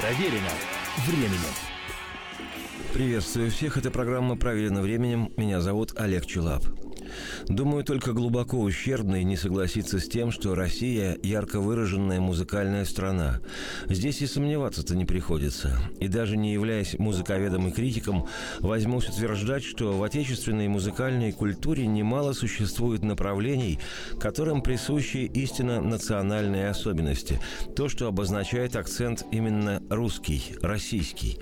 Проверено временем. Приветствую всех, это программа «Проверено временем». Меня зовут Олег Челап. Думаю, только глубоко ущербный не согласится с тем, что Россия – ярко выраженная музыкальная страна. Здесь и сомневаться-то не приходится. И даже не являясь музыковедом и критиком, возьмусь утверждать, что в отечественной музыкальной культуре немало существует направлений, которым присущи истинно национальные особенности. То, что обозначает акцент именно русский, российский.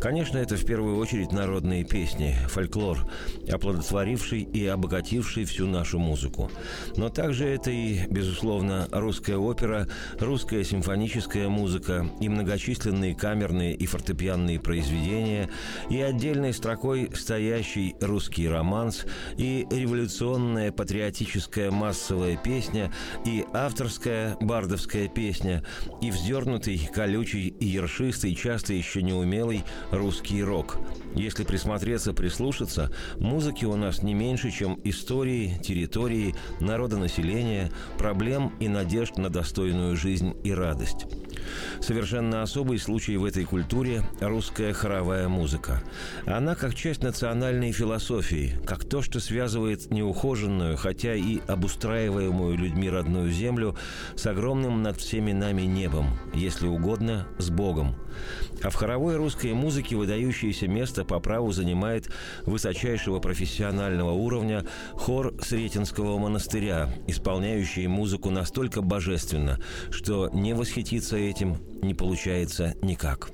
Конечно, это в первую очередь народные песни, фольклор, оплодотворивший и обогативший охвативший всю нашу музыку. Но также это и, безусловно, русская опера, русская симфоническая музыка и многочисленные камерные и фортепианные произведения, и отдельной строкой стоящий русский романс, и революционная патриотическая массовая песня, и авторская бардовская песня, и вздернутый, колючий и ершистый, часто еще неумелый русский рок. Если присмотреться, прислушаться, музыки у нас не меньше, чем из истории, территории, народонаселения, проблем и надежд на достойную жизнь и радость. Совершенно особый случай в этой культуре – русская хоровая музыка. Она как часть национальной философии, как то, что связывает неухоженную, хотя и обустраиваемую людьми родную землю с огромным над всеми нами небом, если угодно, с Богом. А в хоровой русской музыке выдающееся место по праву занимает высочайшего профессионального уровня хор Сретенского монастыря, исполняющий музыку настолько божественно, что не восхититься этим не получается никак.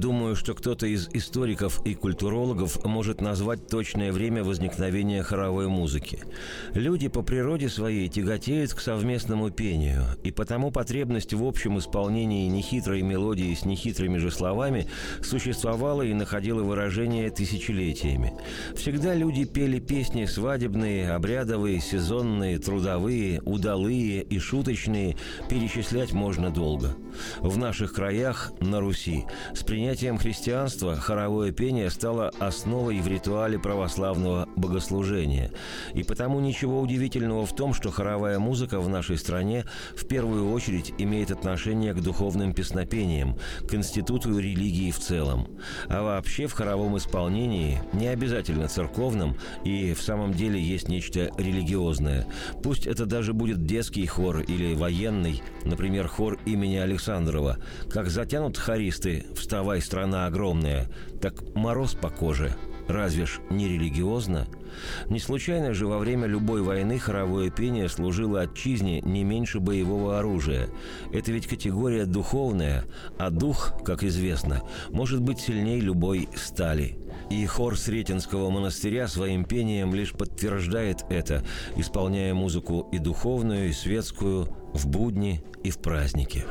Думаю, что кто-то из историков и культурологов может назвать точное время возникновения хоровой музыки. Люди по природе своей тяготеют к совместному пению, и потому потребность в общем исполнении нехитрой мелодии с нехитрыми же словами существовала и находила выражение тысячелетиями. Всегда люди пели песни свадебные, обрядовые, сезонные, трудовые, удалые и шуточные, перечислять можно долго. В наших краях, на Руси, с принятием христианства хоровое пение стало основой в ритуале православного богослужения. И потому ничего удивительного в том, что хоровая музыка в нашей стране в первую очередь имеет отношение к духовным песнопениям, к институту религии в целом. А вообще в хоровом исполнении, не обязательно церковном, и в самом деле есть нечто религиозное. Пусть это даже будет детский хор или военный, например, хор имени Александрова. Как затянут хористы «Вставай, страна огромная», так мороз по коже, Разве ж не религиозно? Не случайно же во время любой войны хоровое пение служило отчизне не меньше боевого оружия. Это ведь категория духовная, а дух, как известно, может быть сильней любой стали. И хор Сретенского монастыря своим пением лишь подтверждает это, исполняя музыку и духовную, и светскую в будни и в праздники.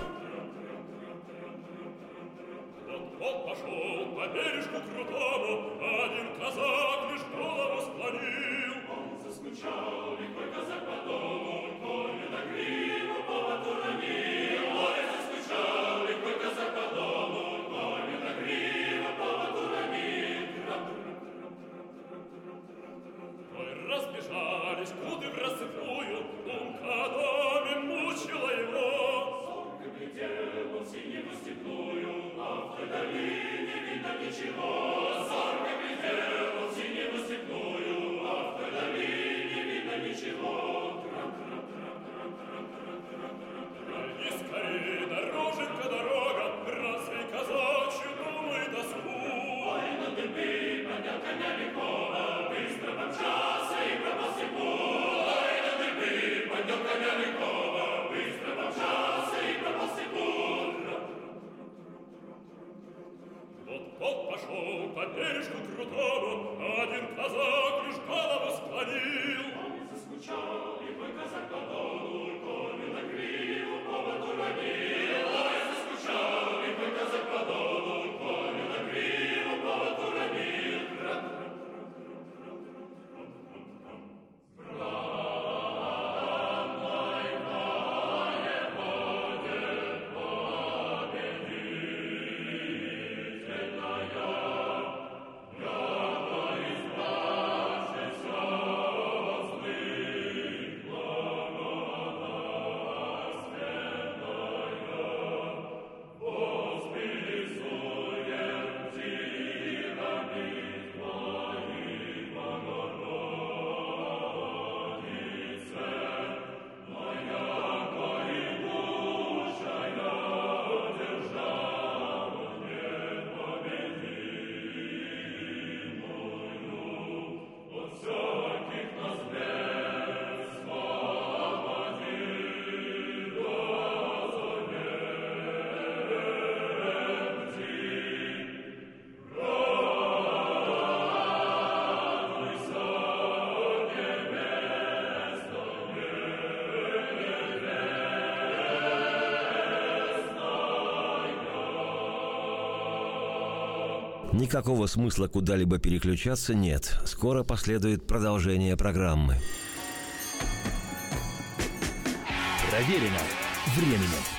Никакого смысла куда-либо переключаться нет. Скоро последует продолжение программы. Проверено временем.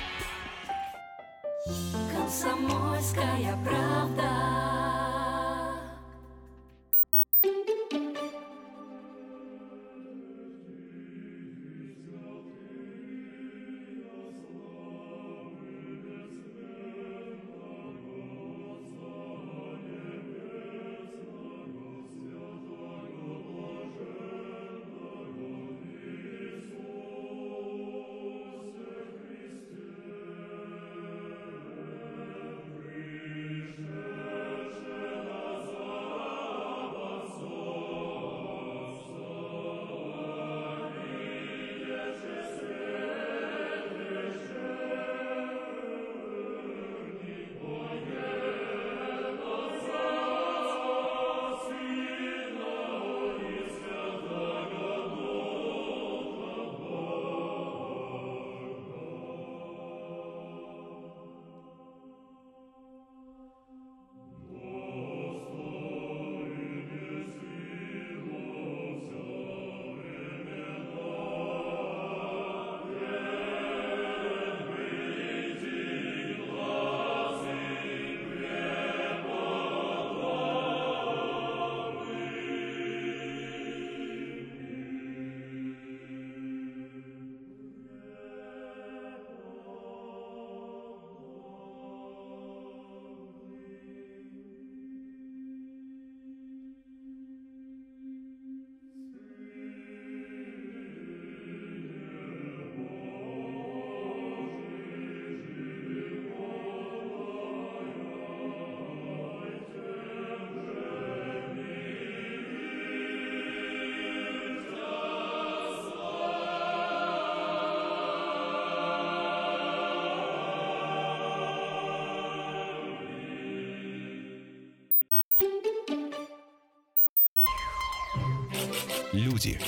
Люди.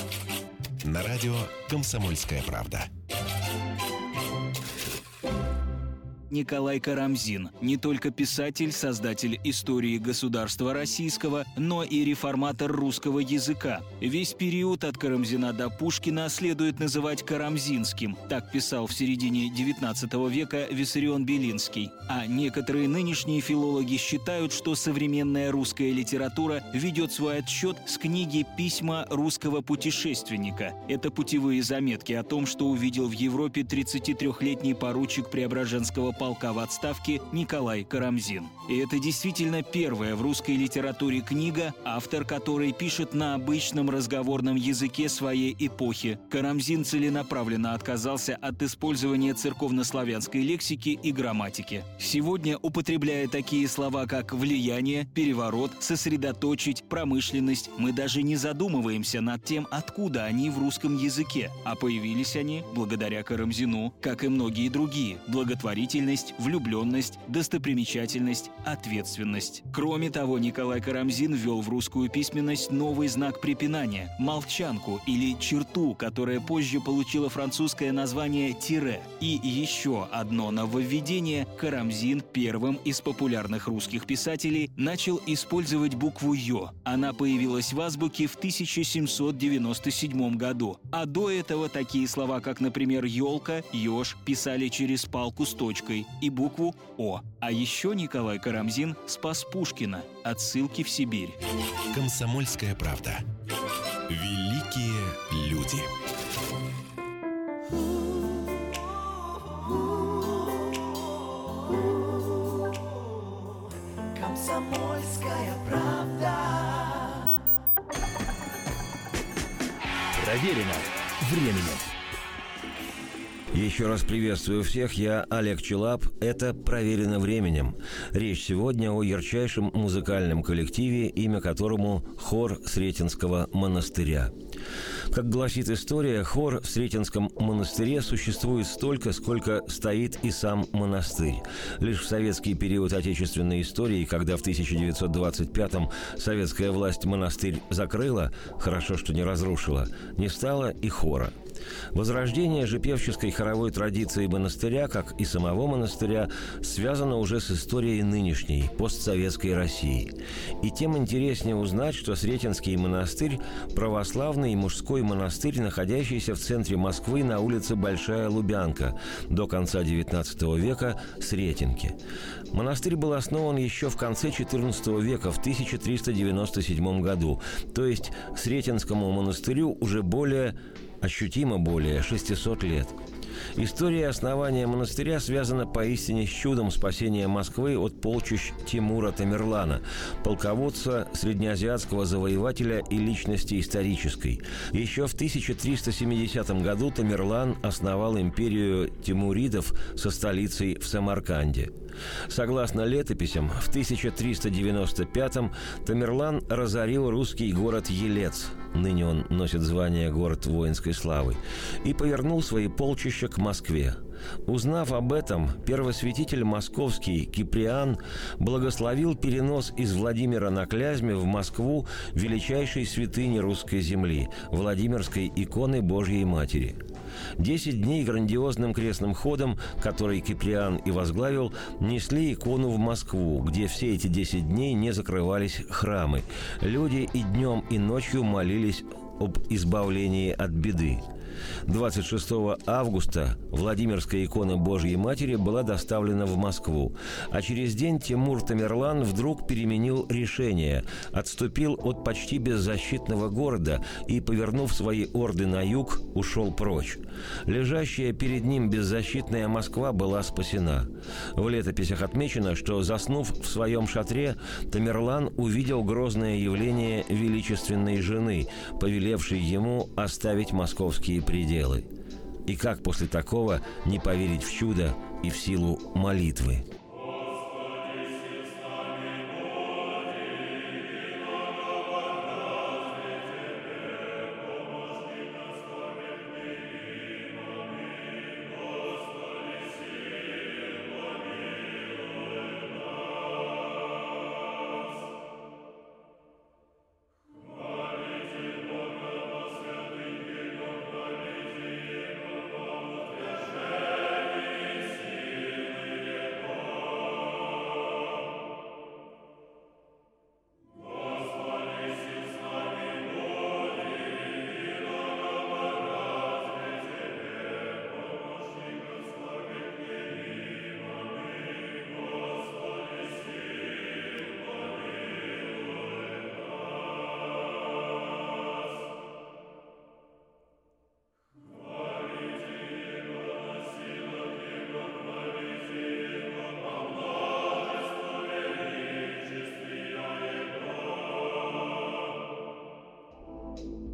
На радио «Комсомольская правда». Николай Карамзин не только писатель, создатель истории государства российского, но и реформатор русского языка. Весь период от Карамзина до Пушкина следует называть карамзинским, так писал в середине XIX века Виссарион Белинский. А некоторые нынешние филологи считают, что современная русская литература ведет свой отсчет с книги «Письма русского путешественника». Это путевые заметки о том, что увидел в Европе 33-летний поручик Преображенского полка в отставке Николай Карамзин. И это действительно первая в русской литературе книга, автор которой пишет на обычном разговорном языке своей эпохи. Карамзин целенаправленно отказался от использования церковнославянской лексики и грамматики. Сегодня, употребляя такие слова, как «влияние», «переворот», «сосредоточить», «промышленность», мы даже не задумываемся над тем, откуда они в русском языке. А появились они благодаря Карамзину, как и многие другие, благотворительность лояльность, влюбленность, достопримечательность, ответственность. Кроме того, Николай Карамзин ввел в русскую письменность новый знак препинания – молчанку или черту, которая позже получила французское название «тире». И еще одно нововведение – Карамзин первым из популярных русских писателей начал использовать букву «ё». Она появилась в азбуке в 1797 году. А до этого такие слова, как, например, «елка», «еж» писали через палку с точкой, и букву «О». А еще Николай Карамзин спас Пушкина от ссылки в Сибирь. Комсомольская правда. Великие люди. Комсомольская правда. Проверено временем. Еще раз приветствую всех, я Олег Челап. Это «Проверено временем». Речь сегодня о ярчайшем музыкальном коллективе, имя которому «Хор Сретенского монастыря». Как гласит история, хор в Сретенском монастыре существует столько, сколько стоит и сам монастырь. Лишь в советский период отечественной истории, когда в 1925-м советская власть монастырь закрыла, хорошо, что не разрушила, не стало и хора – Возрождение же певческой хоровой традиции монастыря, как и самого монастыря, связано уже с историей нынешней, постсоветской России. И тем интереснее узнать, что Сретенский монастырь – православный мужской монастырь, находящийся в центре Москвы на улице Большая Лубянка, до конца XIX века – Сретенки. Монастырь был основан еще в конце XIV века, в 1397 году, то есть Сретенскому монастырю уже более ощутимо более 600 лет. История основания монастыря связана поистине с чудом спасения Москвы от полчищ Тимура Тамерлана, полководца, среднеазиатского завоевателя и личности исторической. Еще в 1370 году Тамерлан основал империю тимуридов со столицей в Самарканде. Согласно летописям, в 1395-м Тамерлан разорил русский город Елец – ныне он носит звание «Город воинской славы», и повернул свои полчища к Москве. Узнав об этом, первосвятитель московский Киприан благословил перенос из Владимира на Клязьме в Москву величайшей святыни русской земли – Владимирской иконы Божьей Матери – Десять дней грандиозным крестным ходом, который Киприан и возглавил, несли икону в Москву, где все эти десять дней не закрывались храмы. Люди и днем, и ночью молились об избавлении от беды. 26 августа Владимирская икона Божьей Матери была доставлена в Москву, а через день Тимур Тамерлан вдруг переменил решение, отступил от почти беззащитного города и, повернув свои орды на юг, ушел прочь. Лежащая перед ним беззащитная Москва была спасена. В летописях отмечено, что, заснув в своем шатре, Тамерлан увидел грозное явление величественной жены, повелевшей ему оставить московские пределы. И как после такого не поверить в чудо и в силу молитвы?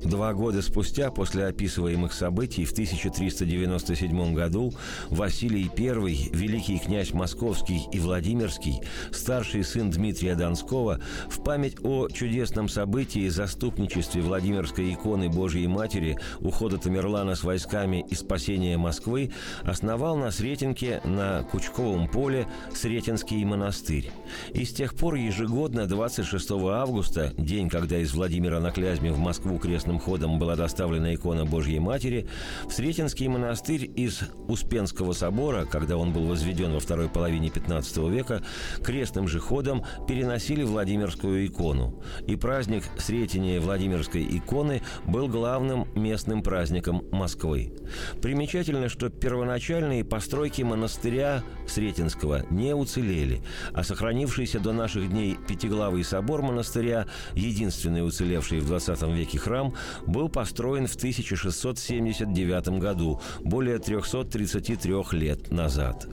Два года спустя, после описываемых событий, в 1397 году Василий I, великий князь Московский и Владимирский, старший сын Дмитрия Донского, в память о чудесном событии заступничестве Владимирской иконы Божьей Матери, ухода Тамерлана с войсками и спасения Москвы, основал на Сретенке на Кучковом поле Сретенский монастырь. И с тех пор ежегодно 26 августа, день, когда из Владимира на Клязьме в Москву крест ходом была доставлена икона Божьей Матери, в Сретенский монастырь из Успенского собора, когда он был возведен во второй половине XV века, крестным же ходом переносили Владимирскую икону. И праздник Сретения Владимирской иконы был главным местным праздником Москвы. Примечательно, что первоначальные постройки монастыря Сретенского не уцелели, а сохранившийся до наших дней Пятиглавый собор монастыря, единственный уцелевший в 20 веке храм, был построен в 1679 году, более 333 лет назад.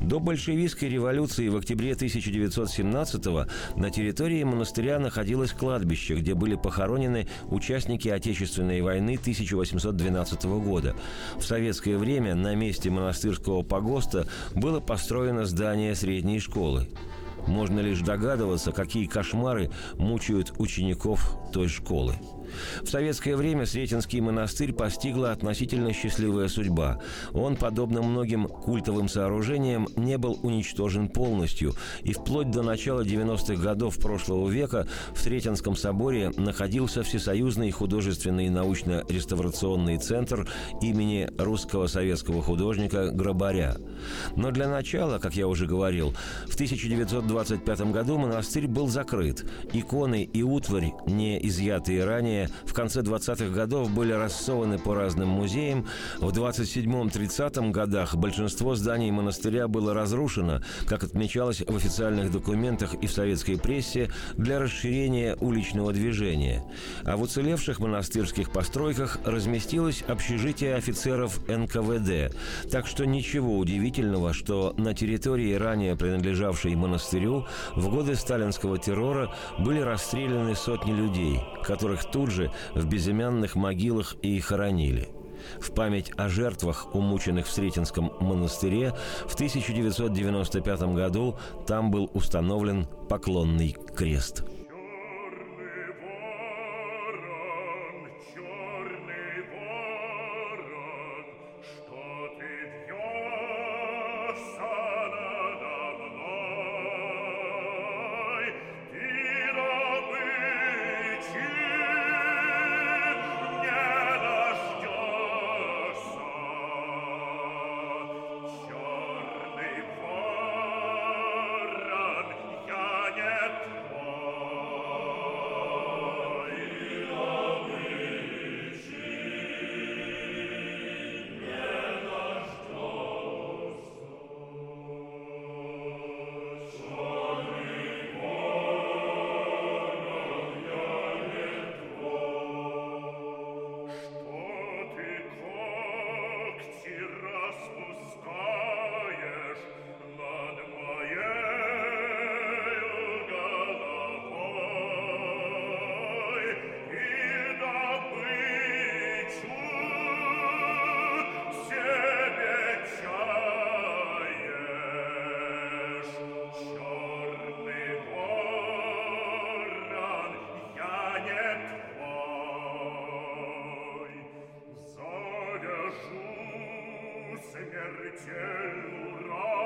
До большевистской революции в октябре 1917 на территории монастыря находилось кладбище, где были похоронены участники Отечественной войны 1812 года. В советское время на месте монастырского погоста было построено здание средней школы. Можно лишь догадываться, какие кошмары мучают учеников той школы. В советское время Сретенский монастырь постигла относительно счастливая судьба. Он, подобно многим культовым сооружениям, не был уничтожен полностью, и вплоть до начала 90-х годов прошлого века в Сретенском соборе находился Всесоюзный художественный научно-реставрационный центр имени русского советского художника Грабаря. Но для начала, как я уже говорил, в 1925 году монастырь был закрыт. Иконы и утварь, не изъятые ранее, в конце 20-х годов были рассованы по разным музеям. В 27-30 годах большинство зданий монастыря было разрушено, как отмечалось в официальных документах и в советской прессе, для расширения уличного движения. А в уцелевших монастырских постройках разместилось общежитие офицеров НКВД. Так что ничего удивительного, что на территории, ранее принадлежавшей монастырю, в годы сталинского террора были расстреляны сотни людей, которых тут же в безымянных могилах и хоронили. В память о жертвах, умученных в Сретенском монастыре, в 1995 году там был установлен поклонный крест – ciel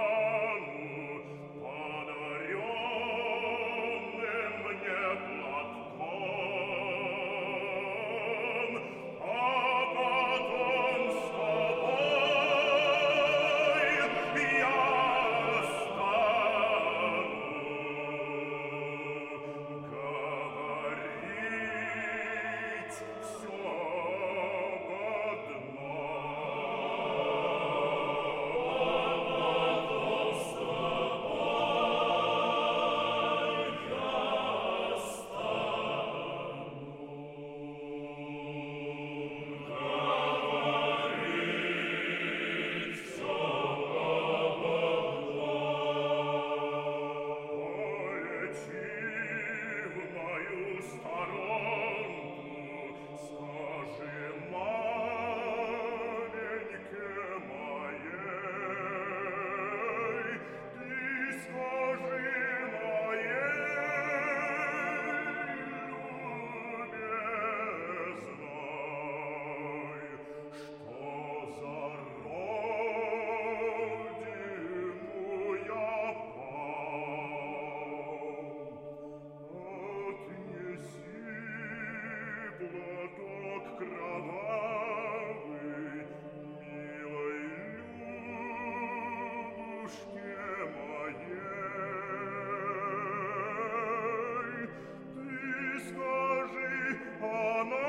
Mama!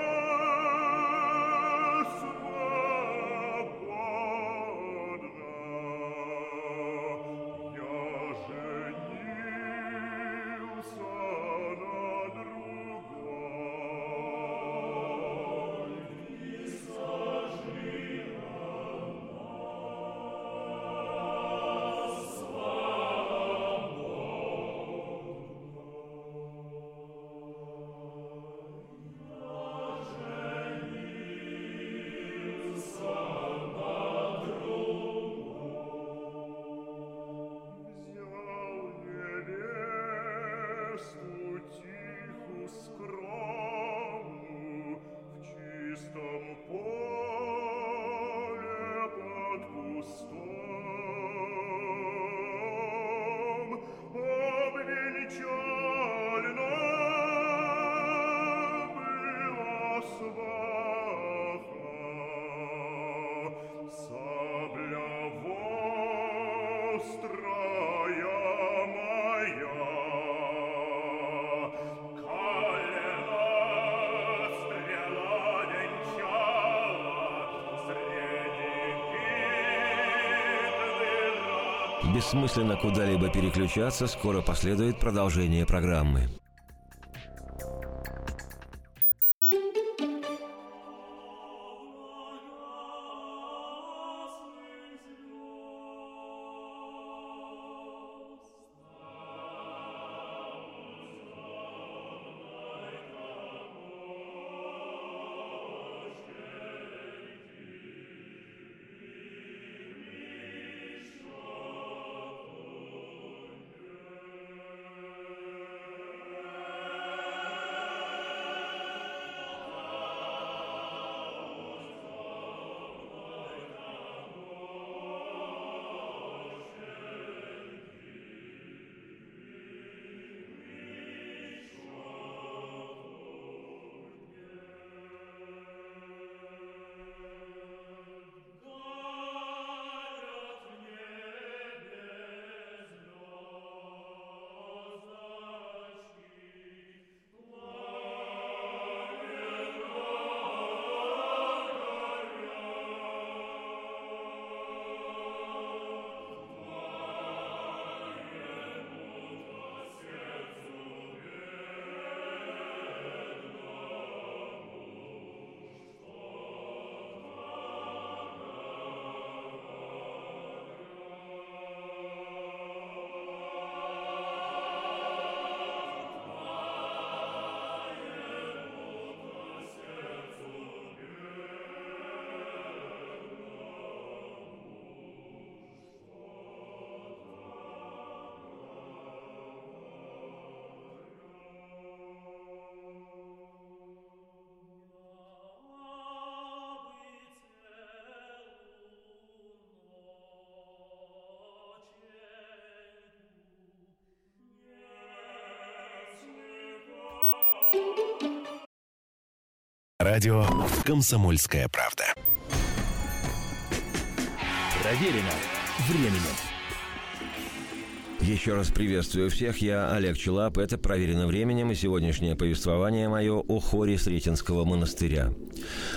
Бессмысленно куда-либо переключаться, скоро последует продолжение программы. Радио «Комсомольская правда». Проверено временем. Еще раз приветствую всех, я Олег Челап, это «Проверено временем» и сегодняшнее повествование мое о хоре Сретенского монастыря.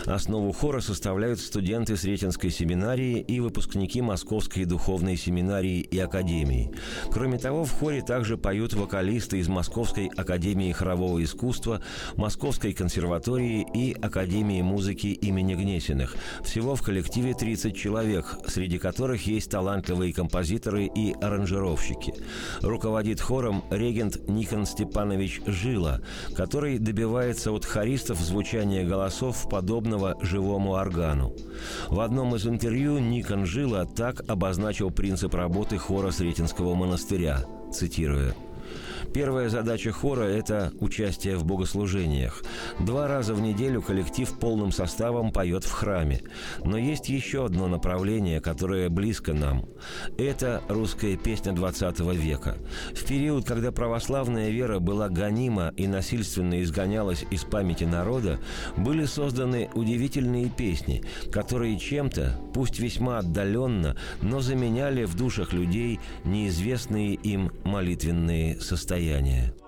Основу хора составляют студенты Сретенской семинарии и выпускники Московской духовной семинарии и академии. Кроме того, в хоре также поют вокалисты из Московской академии хорового искусства, Московской консерватории и Академии музыки имени Гнесиных. Всего в коллективе 30 человек, среди которых есть талантливые композиторы и аранжировщики. Руководит хором регент Никон Степанович Жила, который добивается от хористов звучания голосов подобного живому органу. В одном из интервью Никон Жила так обозначил принцип работы хора Сретенского монастыря, цитируя – Первая задача хора – это участие в богослужениях. Два раза в неделю коллектив полным составом поет в храме. Но есть еще одно направление, которое близко нам. Это русская песня 20 века. В период, когда православная вера была гонима и насильственно изгонялась из памяти народа, были созданы удивительные песни, которые чем-то, пусть весьма отдаленно, но заменяли в душах людей неизвестные им молитвенные состояния состояние.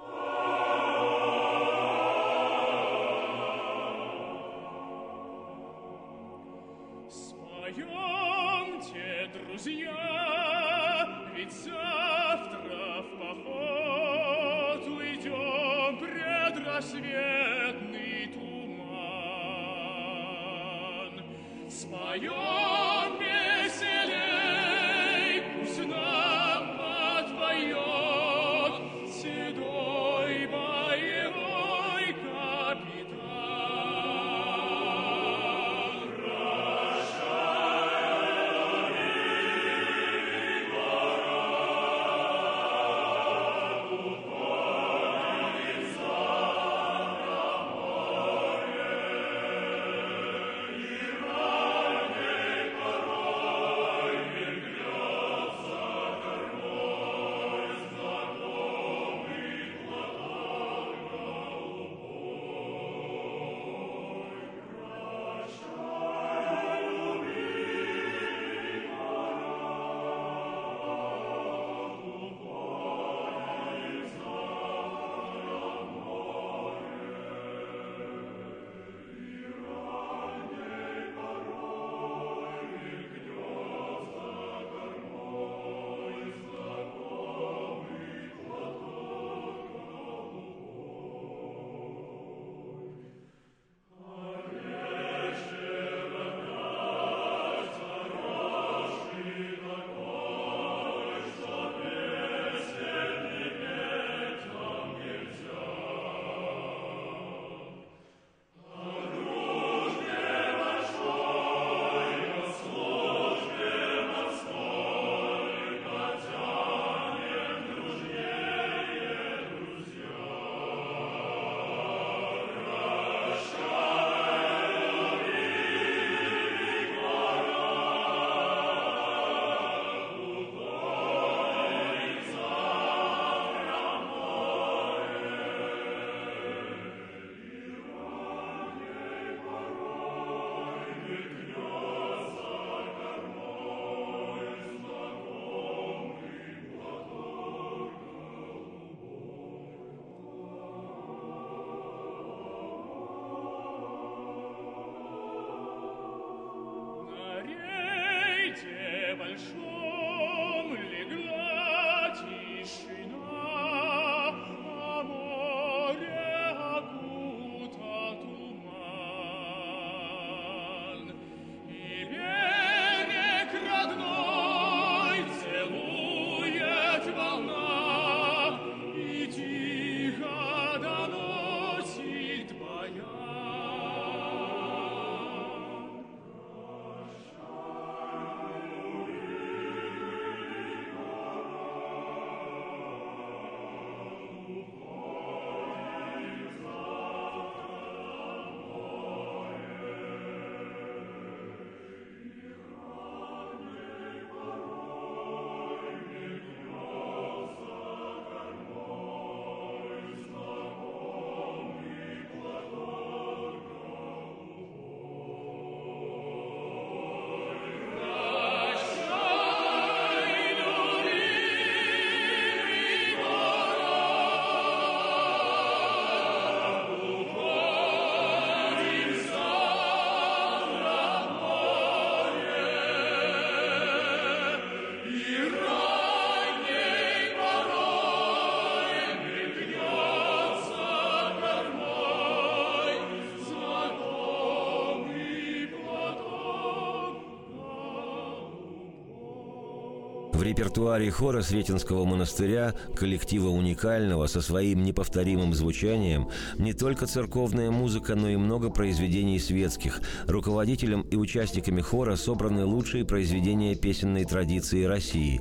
Репертуаре хора Сретенского монастыря, коллектива уникального, со своим неповторимым звучанием, не только церковная музыка, но и много произведений светских. Руководителем и участниками хора собраны лучшие произведения песенной традиции России.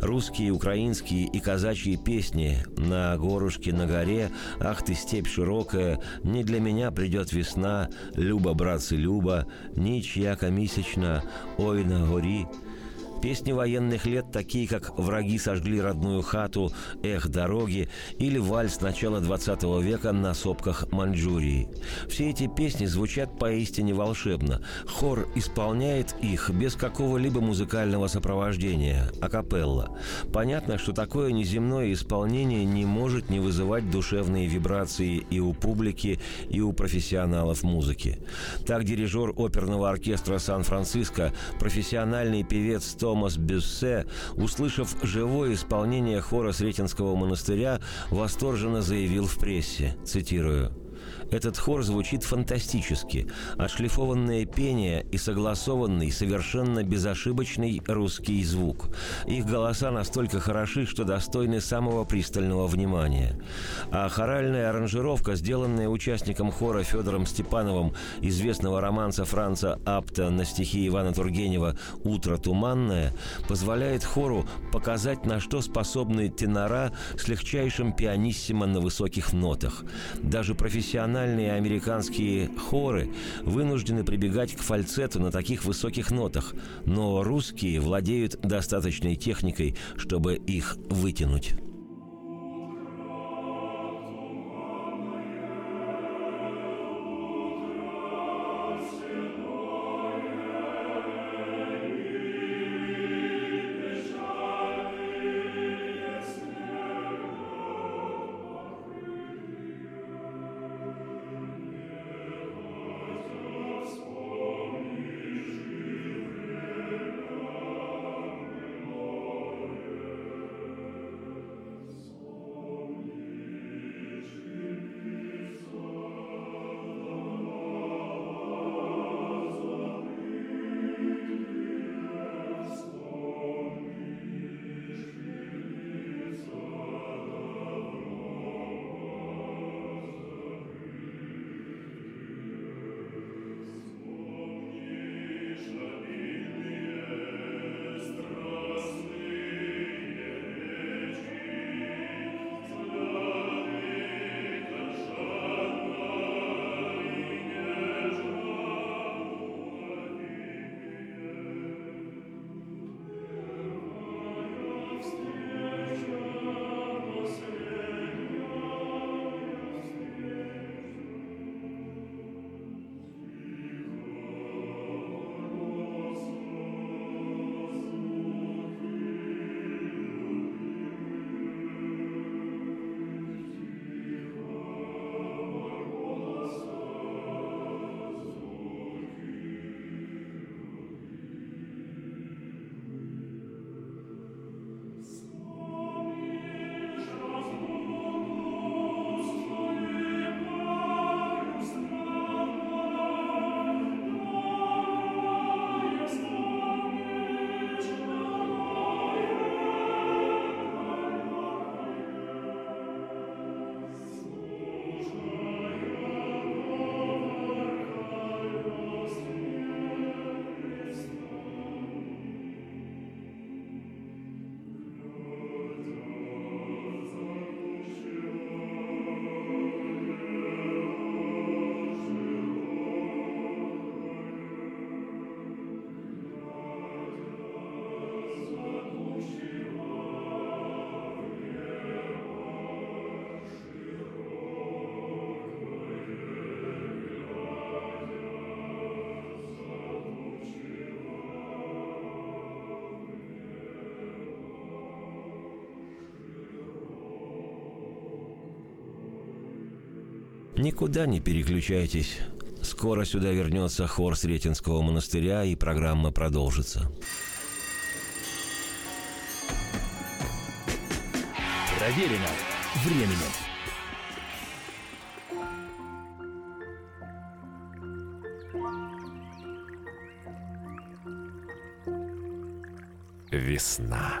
Русские, украинские и казачьи песни «На горушке на горе», «Ах ты, степь широкая», «Не для меня придет весна», «Люба, братцы, Люба», «Ничь яко месячна», «Ой на гори», Песни военных лет, такие как «Враги сожгли родную хату», «Эх, дороги» или «Вальс» начала 20 века на сопках Маньчжурии. Все эти песни звучат поистине волшебно. Хор исполняет их без какого-либо музыкального сопровождения, акапелла. Понятно, что такое неземное исполнение не может не вызывать душевные вибрации и у публики, и у профессионалов музыки. Так дирижер оперного оркестра Сан-Франциско, профессиональный певец Том Томас Бюссе, услышав живое исполнение хора Сретенского монастыря, восторженно заявил в прессе, цитирую, этот хор звучит фантастически. Отшлифованное пение и согласованный, совершенно безошибочный русский звук. Их голоса настолько хороши, что достойны самого пристального внимания. А хоральная аранжировка, сделанная участником хора Федором Степановым известного романса Франца Апта на стихи Ивана Тургенева «Утро туманное», позволяет хору показать, на что способны тенора с легчайшим пианиссимо на высоких нотах. Даже профессиональные профессиональные американские хоры вынуждены прибегать к фальцету на таких высоких нотах, но русские владеют достаточной техникой, чтобы их вытянуть. Никуда не переключайтесь. Скоро сюда вернется хор Сретенского монастыря, и программа продолжится. Проверено временем. Весна.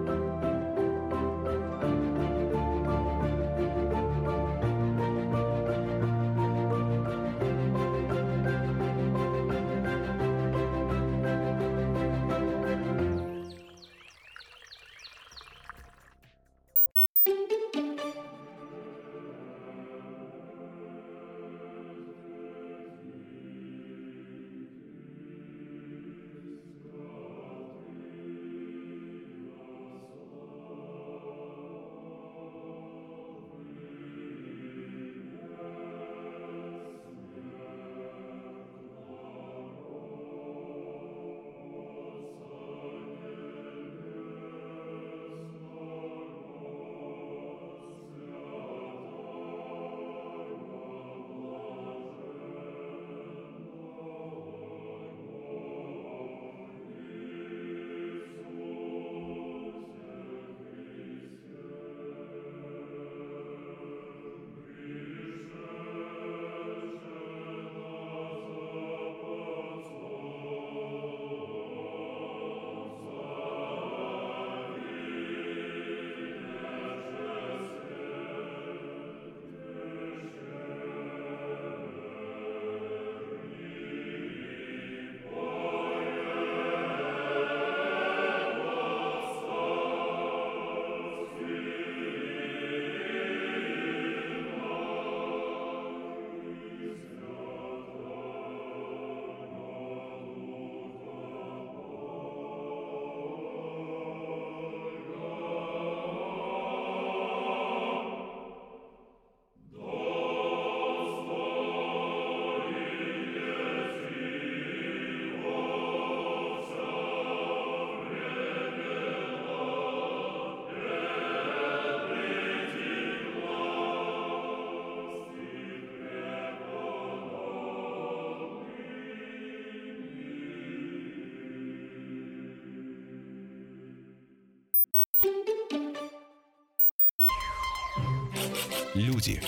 Люди.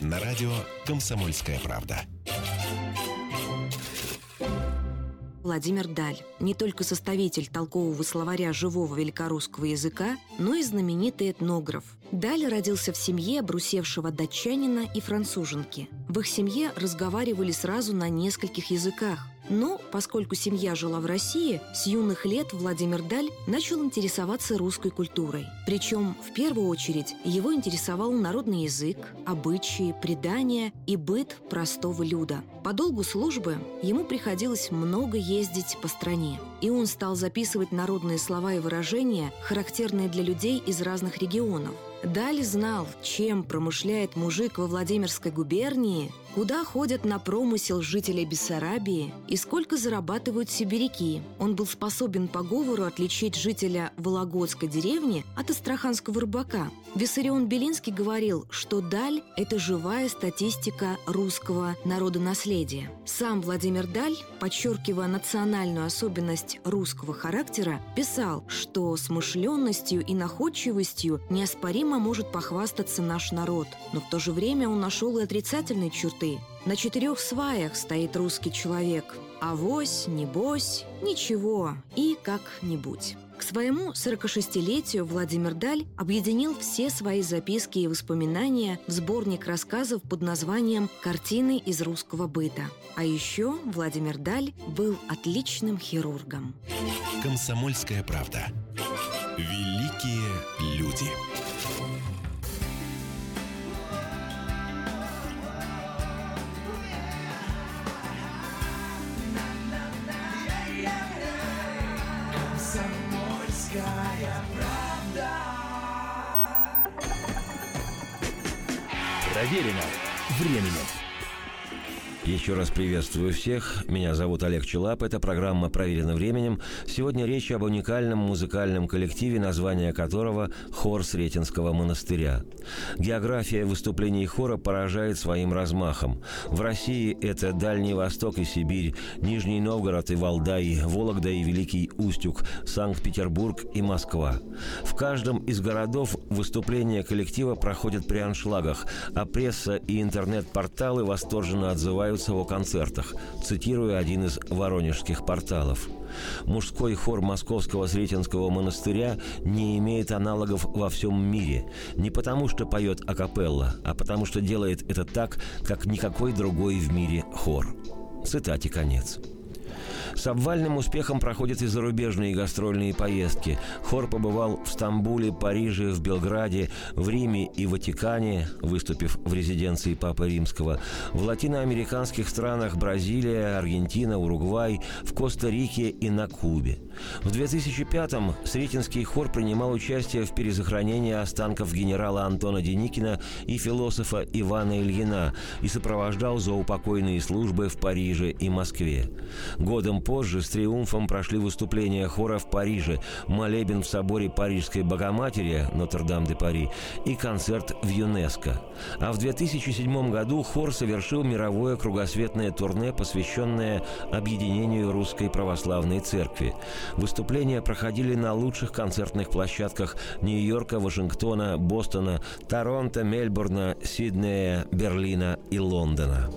На радио «Комсомольская правда». Владимир Даль. Не только составитель толкового словаря живого великорусского языка, но и знаменитый этнограф. Даль родился в семье обрусевшего датчанина и француженки. В их семье разговаривали сразу на нескольких языках – но, поскольку семья жила в России, с юных лет Владимир Даль начал интересоваться русской культурой. Причем, в первую очередь, его интересовал народный язык, обычаи, предания и быт простого люда. По долгу службы ему приходилось много ездить по стране, и он стал записывать народные слова и выражения, характерные для людей из разных регионов. Даль знал, чем промышляет мужик во Владимирской губернии, куда ходят на промысел жители Бессарабии и сколько зарабатывают сибиряки. Он был способен по говору отличить жителя Вологодской деревни от астраханского рыбака. Виссарион Белинский говорил, что Даль – это живая статистика русского народонаследия. Сам Владимир Даль, подчеркивая национальную особенность русского характера, писал, что смышленностью и находчивостью неоспоримо может похвастаться наш народ, но в то же время он нашел и отрицательные черты. На четырех сваях стоит русский человек. Авось, небось, ничего и как-нибудь. К своему 46-летию Владимир Даль объединил все свои записки и воспоминания в сборник рассказов под названием «Картины из русского быта». А еще Владимир Даль был отличным хирургом. «Комсомольская правда». Великие люди. Проверено временем. Еще раз приветствую всех. Меня зовут Олег Челап. Это программа «Проверено временем». Сегодня речь об уникальном музыкальном коллективе, название которого «Хор Сретенского монастыря». География выступлений хора поражает своим размахом. В России это Дальний Восток и Сибирь, Нижний Новгород и Валдай, Вологда и Великий Устюг, Санкт-Петербург и Москва. В каждом из городов выступления коллектива проходят при аншлагах, а пресса и интернет-порталы восторженно отзываются отзываются о концертах, цитирую один из воронежских порталов. Мужской хор Московского Сретенского монастыря не имеет аналогов во всем мире. Не потому, что поет акапелла, а потому, что делает это так, как никакой другой в мире хор. Цитате конец. С обвальным успехом проходят и зарубежные гастрольные поездки. Хор побывал в Стамбуле, Париже, в Белграде, в Риме и Ватикане, выступив в резиденции Папы Римского, в латиноамериканских странах Бразилия, Аргентина, Уругвай, в Коста-Рике и на Кубе. В 2005-м Сретенский хор принимал участие в перезахоронении останков генерала Антона Деникина и философа Ивана Ильина и сопровождал заупокойные службы в Париже и Москве. Годом позже с триумфом прошли выступления хора в Париже, молебен в соборе Парижской Богоматери Нотр-Дам-де-Пари и концерт в ЮНЕСКО. А в 2007 году хор совершил мировое кругосветное турне, посвященное объединению Русской Православной Церкви. Выступления проходили на лучших концертных площадках Нью-Йорка, Вашингтона, Бостона, Торонто, Мельбурна, Сиднея, Берлина и Лондона.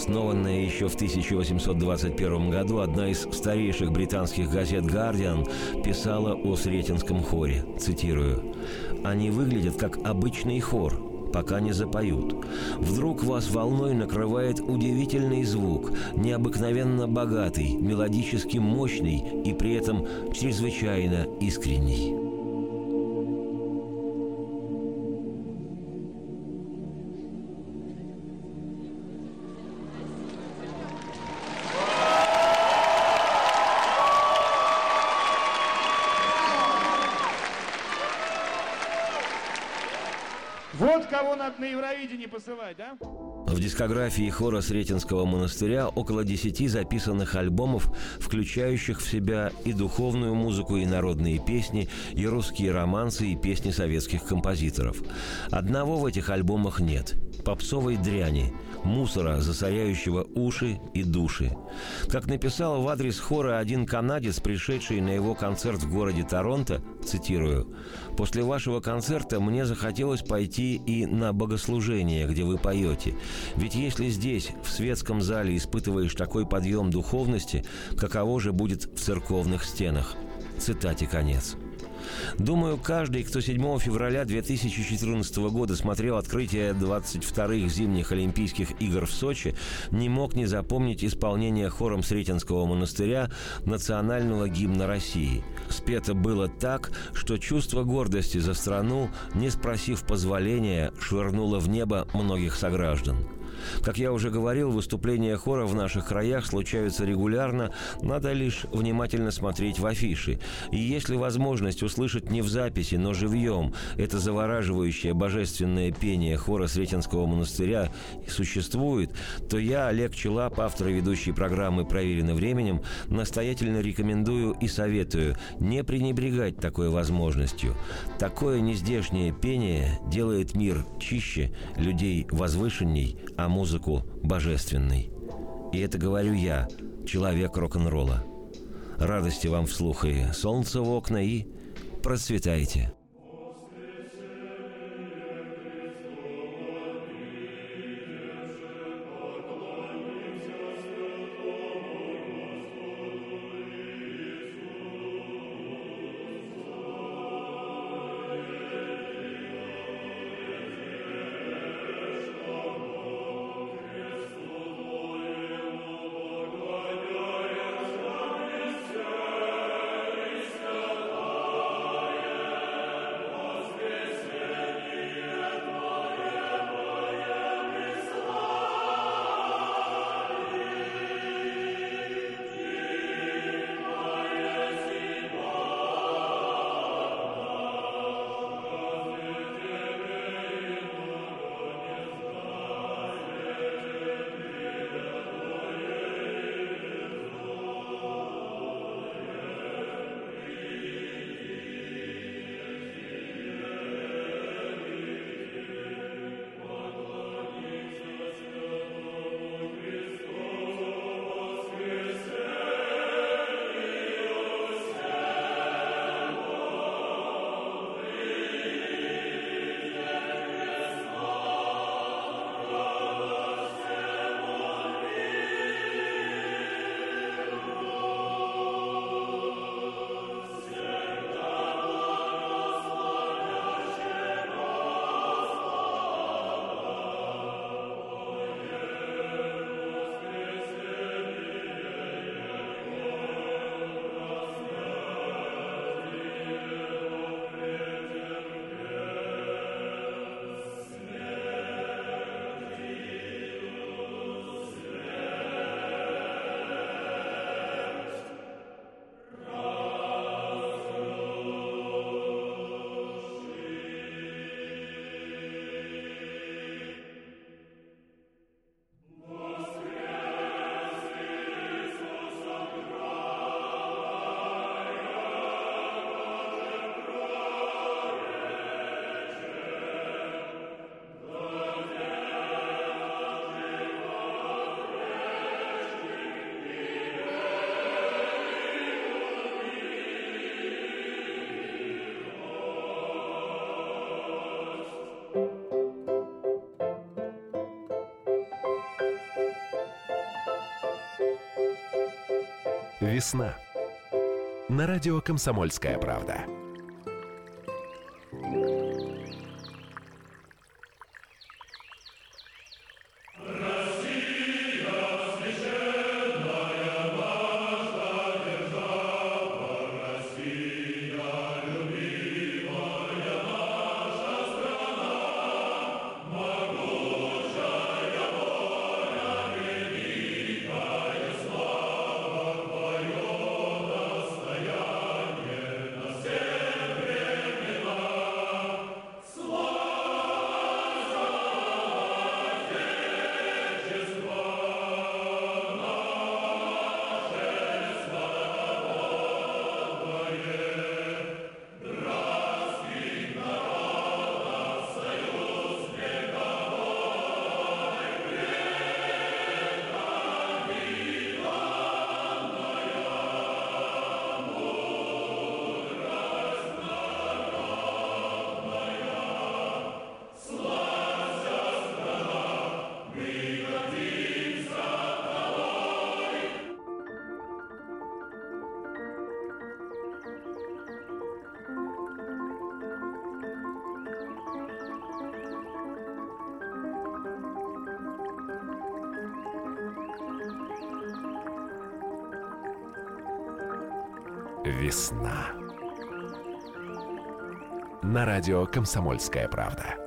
Основанная еще в 1821 году, одна из старейших британских газет «Гардиан» писала о Сретенском хоре, цитирую, «Они выглядят как обычный хор, пока не запоют. Вдруг вас волной накрывает удивительный звук, необыкновенно богатый, мелодически мощный и при этом чрезвычайно искренний. Евровидение посылать, да? В дискографии хора Сретенского монастыря около десяти записанных альбомов, включающих в себя и духовную музыку, и народные песни, и русские романсы, и песни советских композиторов. Одного в этих альбомах нет – попсовой дряни, мусора, засоряющего уши и души. Как написал в адрес хора один канадец, пришедший на его концерт в городе Торонто, цитирую, «После вашего концерта мне захотелось пойти и на богослужение, где вы поете. Ведь если здесь, в светском зале, испытываешь такой подъем духовности, каково же будет в церковных стенах?» Цитате конец. Думаю, каждый, кто 7 февраля 2014 года смотрел открытие 22-х зимних Олимпийских игр в Сочи, не мог не запомнить исполнение хором Сретенского монастыря национального гимна России. Спето было так, что чувство гордости за страну, не спросив позволения, швырнуло в небо многих сограждан. Как я уже говорил, выступления хора в наших краях случаются регулярно, надо лишь внимательно смотреть в афиши. И если возможность услышать не в записи, но живьем это завораживающее божественное пение хора Сретенского монастыря существует, то я, Олег Челап, автор и ведущий программы «Проверено временем», настоятельно рекомендую и советую не пренебрегать такой возможностью. Такое нездешнее пение делает мир чище, людей возвышенней, а музыку божественной. И это говорю я, человек рок-н-ролла. Радости вам вслух и солнце в окна, и процветайте. Весна. На радио «Комсомольская правда». Весна. На радио «Комсомольская правда».